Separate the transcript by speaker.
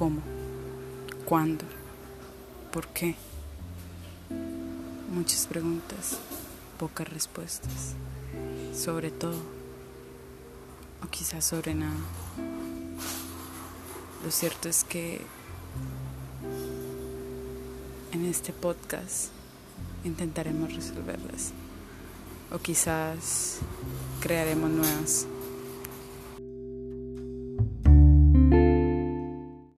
Speaker 1: ¿Cómo? ¿Cuándo? ¿Por qué? Muchas preguntas, pocas respuestas. Sobre todo, o quizás sobre nada. Lo cierto es que en este podcast intentaremos resolverlas. O quizás crearemos nuevas.